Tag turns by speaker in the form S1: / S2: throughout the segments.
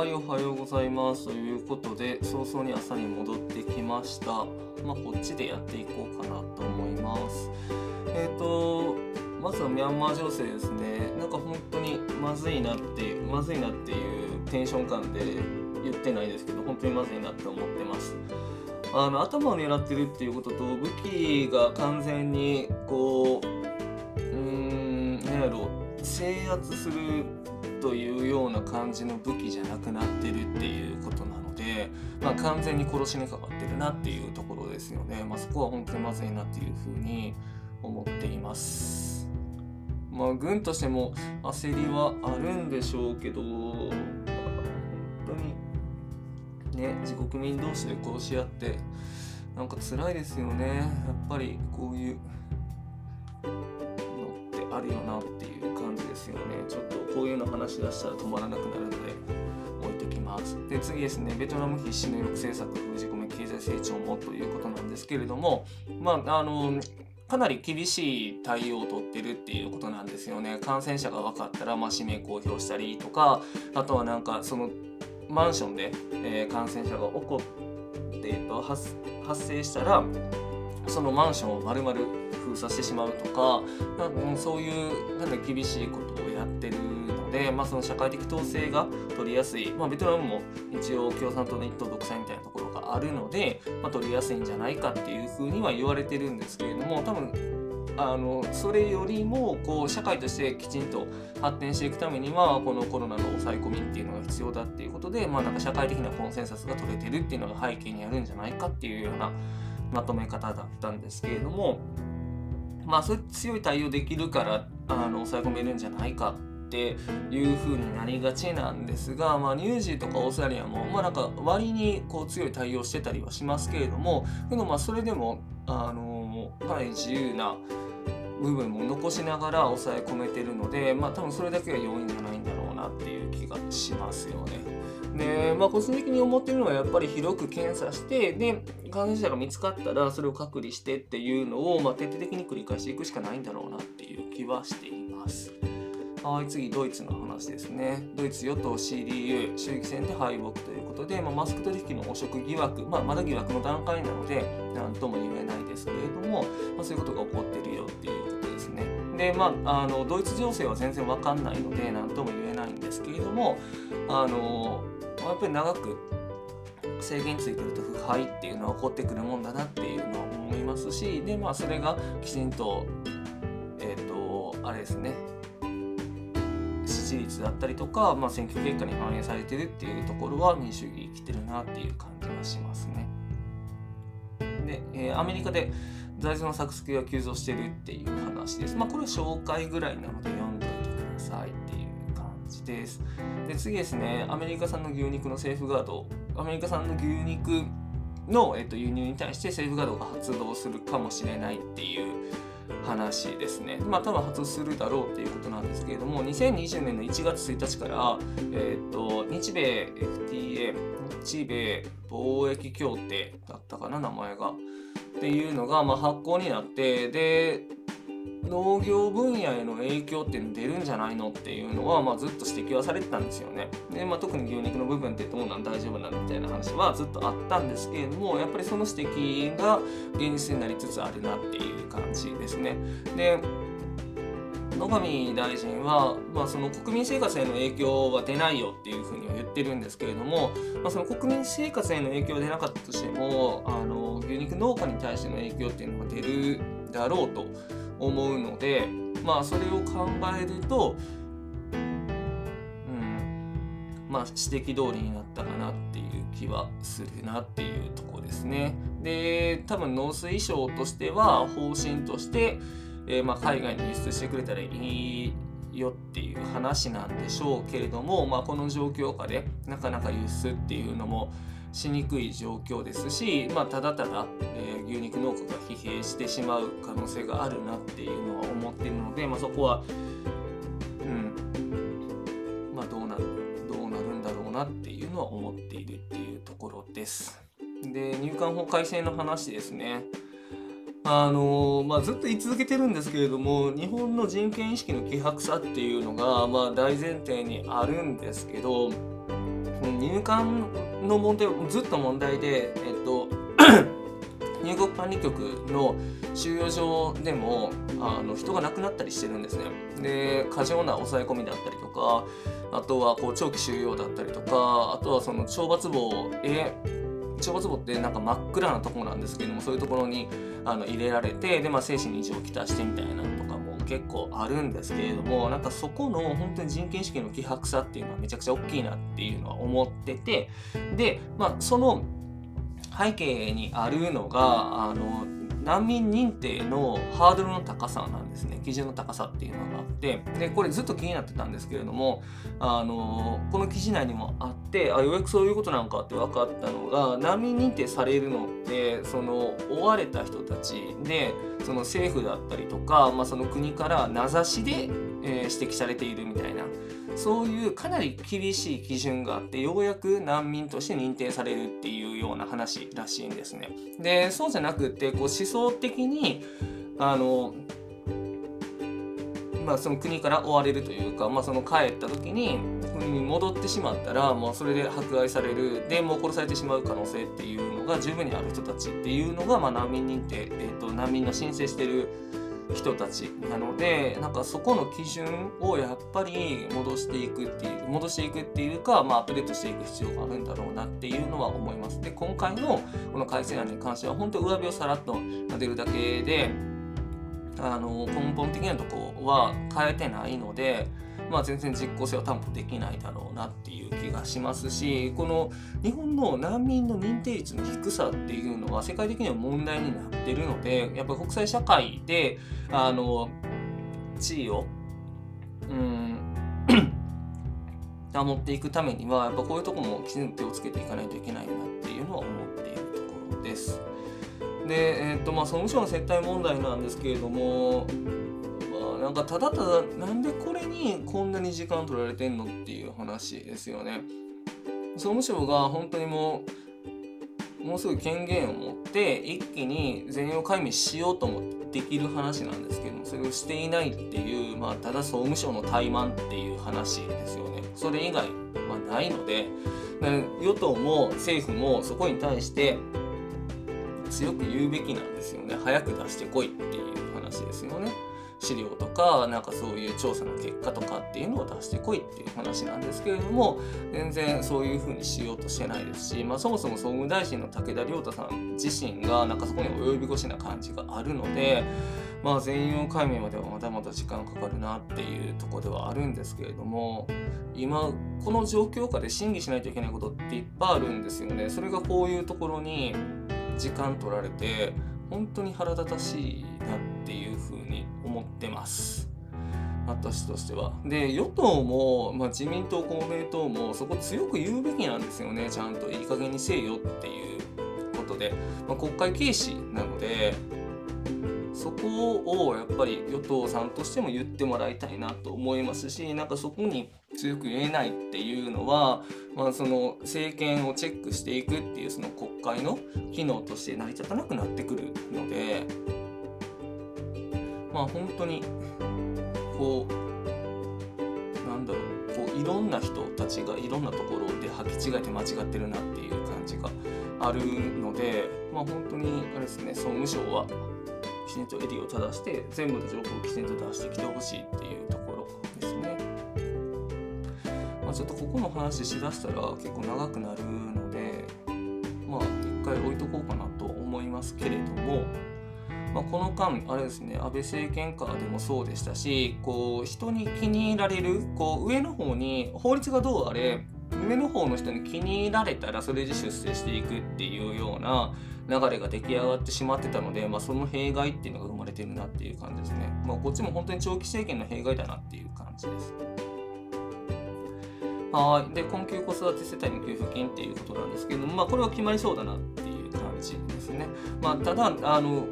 S1: はい、おはようございます。ということで、早々に朝に戻ってきました。まあ、こっちでやっていこうかなと思います。えっ、ー、と、まずはミャンマー情勢ですね。なんか本当にまずいなって、まずいなっていうテンション感で言ってないですけど、本当にまずいなって思ってます。あの頭を狙ってるっていうことと武器が完全にこううーん何やろ制圧するというような感じの武器じゃなくなってるっていうことなので、まあ、完全に殺しにかかってるなっていうところですよね、まあ、そこは本当にまずいなっていうふうに思っています。まあ、軍としても焦りはあるんでしょうけど本当にね自国民同士で殺し合ってなんか辛いですよねやっぱりこういうあるよなっていう感じですよね。ちょっとこういうの話し出したら止まらなくなるので置いときます。で次ですね。ベトナム必死の抑制策封じ込め経済成長もということなんですけれどもまああのかなり厳しい対応をとってるっていうことなんですよね。感染者が分かったら、まあ、氏名公表したりとか、あとはなんかそのマンションで、えー、感染者が起こって、えっと、発生したら、そのマンションを丸々封鎖してしまうとかなんそういうなんか厳しいことをやってるので、まあ、その社会的統制が取りやすい、まあ、ベトナムも一応共産党の一党独裁みたいなところがあるので、まあ、取りやすいんじゃないかっていうふうには言われてるんですけれども多分あのそれよりもこう社会としてきちんと発展していくためにはこのコロナの抑え込みっていうのが必要だっていうことで、まあ、なんか社会的なコンセンサスが取れてるっていうのが背景にあるんじゃないかっていうようなまとめ方だったんですけれどもまあそういう強い対応できるからあの抑え込めるんじゃないかっていう風になりがちなんですが、まあ、ニュージーとかオーストラリアも、まあ、なんか割にこう強い対応してたりはしますけれどもでもまあそれでもあのかなり自由な部分も残しながら抑え込めてるので、まあ、多分それだけが要因じゃないんだろうなっていう気がしますよね。で、まあ、個人的に思ってるのはやっぱり広く検査してで感染者が見つかったらそれを隔離してっていうのを、まあ、徹底的に繰り返していくしかないんだろうなっていう気はしています。はい、次、ドイツの話ですね。ドイツ与党 CDU、襲撃戦で敗北ということで、まあ、マスク取引の汚職疑惑、まあ、まだ疑惑の段階なので、何とも言えないですけれども、まあ、そういうことが起こってるよっていうことですね。で、まあ、あのドイツ情勢は全然わかんないので、何とも言えないんですけれども、あのやっぱり長く制限ついてると腐敗っていうのは起こってくるもんだなっていうのは思いますしでまあそれがきちんとえっ、ー、とあれですね支持率だったりとか、まあ、選挙結果に反映されてるっていうところは民主主義生きてるなっていう感じがしますね。で、えー、アメリカで財政の作付けが急増してるっていう話です。まあこれは紹介ぐらいなので読んでおいてくださいです。で次ですね、アメリカ産の牛肉のセーフガード、アメリカ産の牛肉の、えっと、輸入に対してセーフガードが発動するかもしれないっていう話ですね。まあ多分発動するだろうっていうことなんですけれども、2020年の1月1日から、えっと、日米 FTA、日米貿易協定だったかな、名前が。っていうのが、まあ、発行になって、で、農業分野への影響っていうの出るんじゃないのっていうのは、まあ、ずっと指摘はされてたんですよね。で、まあ、特に牛肉の部分ってどうなん大丈夫なんみたいな話はずっとあったんですけれどもやっぱりその指摘が現実になりつつあるなっていう感じですね。で野上大臣は、まあ、その国民生活への影響は出ないよっていうふうには言ってるんですけれども、まあ、その国民生活への影響は出なかったとしてもあの牛肉農家に対しての影響っていうのが出るだろうと思うのでまあそれを考えるとうんまあ指摘通りになったかなっていう気はするなっていうとこですね。で多分農水省としては方針として、えー、まあ海外に輸出してくれたらいいよっていう話なんでしょうけれども、まあ、この状況下でなかなか輸出っていうのもしにくい状況ですし、まあ、ただただ、えー、牛肉農家が疲弊してしまう可能性があるなっていうのは思っているので、まあ、そこは、うんまあ、どうなるどうなるんだろうなっていうのは思っているっていうところです。で入管法改正の話ですね。あのまあ、ずっと言い続けてるんですけれども日本の人権意識の希薄さっていうのが、まあ、大前提にあるんですけど、入管の問題ずっと問題で、えっと 入国管理局の収容所でもあの人が亡くなったりしてるんですね。で過剰な抑え込みだったりとかあとはこう長期収容だったりとかあとはその懲罰房え懲罰房ってなんか真っ暗なとこなんですけどもそういうところにあの入れられてで、まあ、精神に異常をきたしてみたいな結構あるんですけれどもなんかそこの本当に人権意識の希薄さっていうのはめちゃくちゃ大きいなっていうのは思っててで、まあ、その背景にあるのがあの難民認定のハードルの高さなんですね。基準の高さっていうのがあってでこれずっと気になってたんですけれどもあのこの記事内にもあってあようやくそういうことなんかって分かったのが難民認定されるのってその追われた人たちでその政府だったりとか、まあ、その国から名指しで、え、指摘されているみたいなそういうかなり厳しい基準があってようやく難民として認定されるっていうような話らしいんですね。でそうじゃなくってこう思想的にあのまあ、その国から追われるというか、まあ、その帰った時に国に戻ってしまったらもうそれで迫害されるでもう殺されてしまう可能性っていうのが十分にある人たちっていうのが、まあ、難民認定、えーと、難民の申請してる人たちなのでなんかそこの基準をやっぱり戻していくっていう戻していくっていうか、まあ、アップデートしていく必要があるんだろうなっていうのは思います。で今回のこの改正案に関しては本当上辺をさらっと出るだけであの根本的なとこは変えてないので。まあ、全然実効性は担保できないだろうなっていう気がしますしこの日本の難民の認定率の低さっていうのは世界的には問題になってるのでやっぱり国際社会であの地位をうん保っていくためにはやっぱこういうとこもきちんと手をつけていかないといけないなっていうのは思っているところです。で、えーとまあ、総務省の接待問題なんですけれどもなんかただただなんでこれにこんなに時間取られてんのっていう話ですよね。総務省が本当にもうもうすぐ権限を持って一気に全容解明しようともできる話なんですけどもそれをしていないっていう、まあ、ただ総務省の怠慢っていう話ですよね。それ以外はないので与党も政府もそこに対して強く言うべきなんですよね。早く出してこいっていう話ですよね。資料とかなんかそういう調査の結果とかっていうのを出してこいっていう話なんですけれども全然そういうふうにしようとしてないですし、まあ、そもそも総務大臣の武田良太さん自身がなんかそこに及び腰な感じがあるので、まあ、全容解明まではまだまだ時間かかるなっていうとこではあるんですけれども今この状況下で審議しないといけないことっていっぱいあるんですよね。それがこういうところに時間取られて本当に腹立たしいなっていうふうに思ってます。私としては。で与党も、まあ、自民党公明党もそこ強く言うべきなんですよねちゃんといい加減にせえよっていうことで、まあ、国会軽視なのでそこをやっぱり与党さんとしても言ってもらいたいなと思いますしなんかそこに強く言えないっていうのは、まあ、その政権をチェックしていくっていうその国会の機能として成り立たなくなってくるのでまあ本当にこうなんだろうこういろんな人たちがいろんなところで履き違えて間違ってるなっていう感じがあるのでまあ本当にあれですね総務省はきちんと襟を正して全部の情報をきちんと出してきてほしいっていうところ。まあ、ちょっとここの話しだしたら結構長くなるのでまあ一回置いとこうかなと思いますけれども。まあ、この間あれですね安倍政権下でもそうでしたしこう人に気に入られるこう上の方に法律がどうあれ上の方の人に気に入られたらそれで出世していくっていうような流れが出来上がってしまってたので、まあ、その弊害っていうのが生まれてるなっていう感じですね。まあ、こっちも本当に長期政権の弊害だなっていう感じです。はい。で、困窮子育て世帯の給付金っていうことなんですけども、まあ、これは決まりそうだなっていう感じですね。まあ、ただ、あの、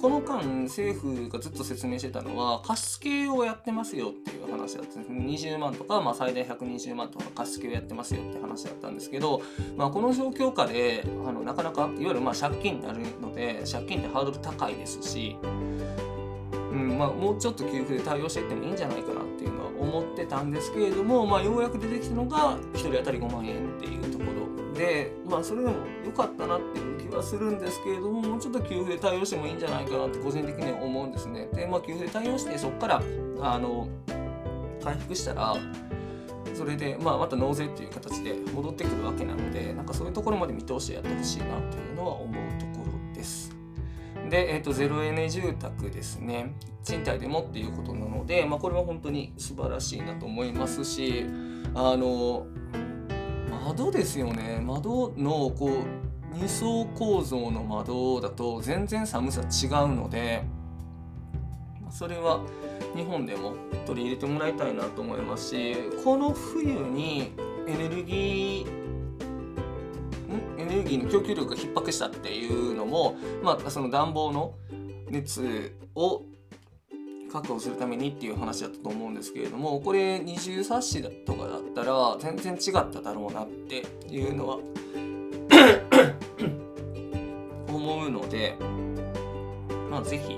S1: この間政府がずっと説明してたのは貸付をやってますよっていう話だったんです20万とか、まあ、最大120万とか貸付をやってますよって話だったんですけど、まあ、この状況下であのなかなかいわゆるまあ借金になるので借金ってハードル高いですし、うんまあ、もうちょっと給付で対応していってもいいんじゃないかな思ってたんですけれども、まあ、ようやく出てきたのが1人当たり5万円っていうところで、まあ、それでも良かったなっていう気はするんですけれどももうちょっと給付で対応してもいいんじゃないかなって個人的には思うんですね。で、まあ、給付で対応してそこからあの回復したらそれで、まあ、また納税っていう形で戻ってくるわけなのでなんかそういうところまで見通してやってほしいなというのは思う。で、えーと、ゼロエネ住宅ですね。賃貸でもっていうことなので、まあ、これは本当に素晴らしいなと思いますしあの窓ですよね。窓のこう2層構造の窓だと全然寒さ違うのでそれは日本でも取り入れてもらいたいなと思いますしこの冬にエネルギーエネルギーの供給力が逼迫したっていうのも、まあ、その暖房の熱を確保するためにっていう話だったと思うんですけれどもこれ二重冊子とかだったら全然違っただろうなっていうのは 思うのでまあ是非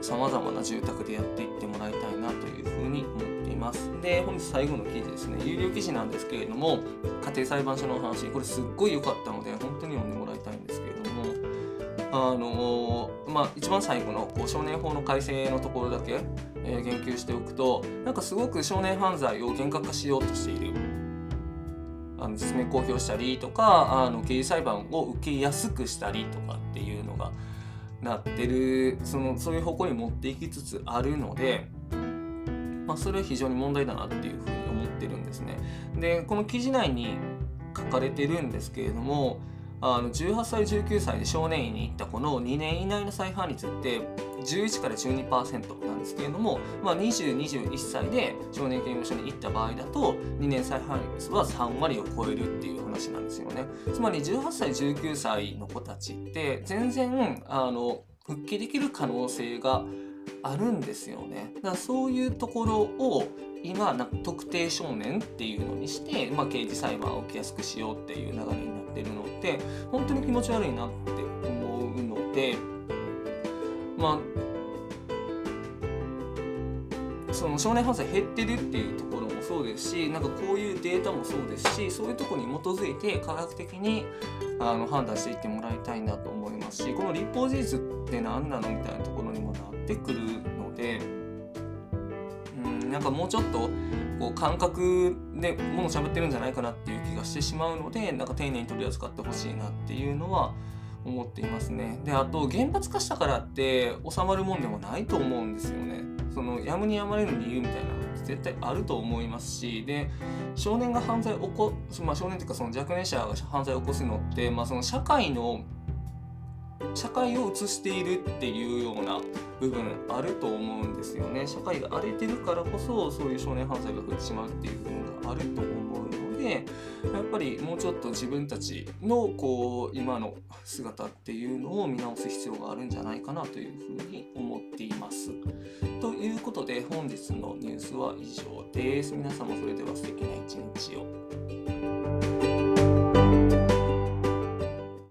S1: さまざまな住宅でやっていってもらいたいなというふうに思っています。で、本日最後の記事ですね、有料記事なんですけれども、家庭裁判所の話、これすっごい良かったので、本当に読んでもらいたいんですけれども、あの、まあ、一番最後のこう少年法の改正のところだけ、えー、言及しておくと、なんかすごく少年犯罪を厳格化しようとしている。あの実名公表したりとかあの刑事裁判を受けやすくしたりとかっていうのがなってるそのそういう方向に持っていきつつあるので、まあ、それは非常に問題だなっていうふうに思ってるんですね。でこの記事内に書かれてるんですけれどもあの18歳19歳で少年院に行った子の2年以内の再犯率って11から12%なんですけれども、まあ、2021歳で少年刑務所に行った場合だと2年再犯率は3割を超えるっていう話なんですよねつまり18歳19歳の子たちって全然あの復帰できる可能性があるんですよね。だからそういうところを今な特定少年っていうのにして、まあ、刑事裁判を受けやすくしようっていう流れになってるのって本当に気持ち悪いなって思うのでまあその少年犯罪減ってるっていうところもそうですしなんかこういうデータもそうですしそういうとこに基づいて科学的にあの判断していってもらいたいなと思いますしこの立法事実って何なのみたいなところにもってくるのでうん。なんかもうちょっとこう感覚でもの喋ってるんじゃないかなっていう気がしてしまうのでなんか丁寧に取り扱ってほしいなっていうのは思っていますね。であと厳罰化したからって収まるもんでもないと思うんですよね。そのやむにやまれる理由みたいなの絶対あると思いますしで少年が犯罪を起こまあ少年というかその若年者が犯罪を起こすのって、まあ、その社会の社会を映しているっていうような部分あると思うんですよね社会が荒れてるからこそそういう少年犯罪が増えてしまうっていう部分があると思うのでやっぱりもうちょっと自分たちのこう今の姿っていうのを見直す必要があるんじゃないかなというふうに思っています。ということで本日のニュースは以上です。皆様それでは素敵な一日を。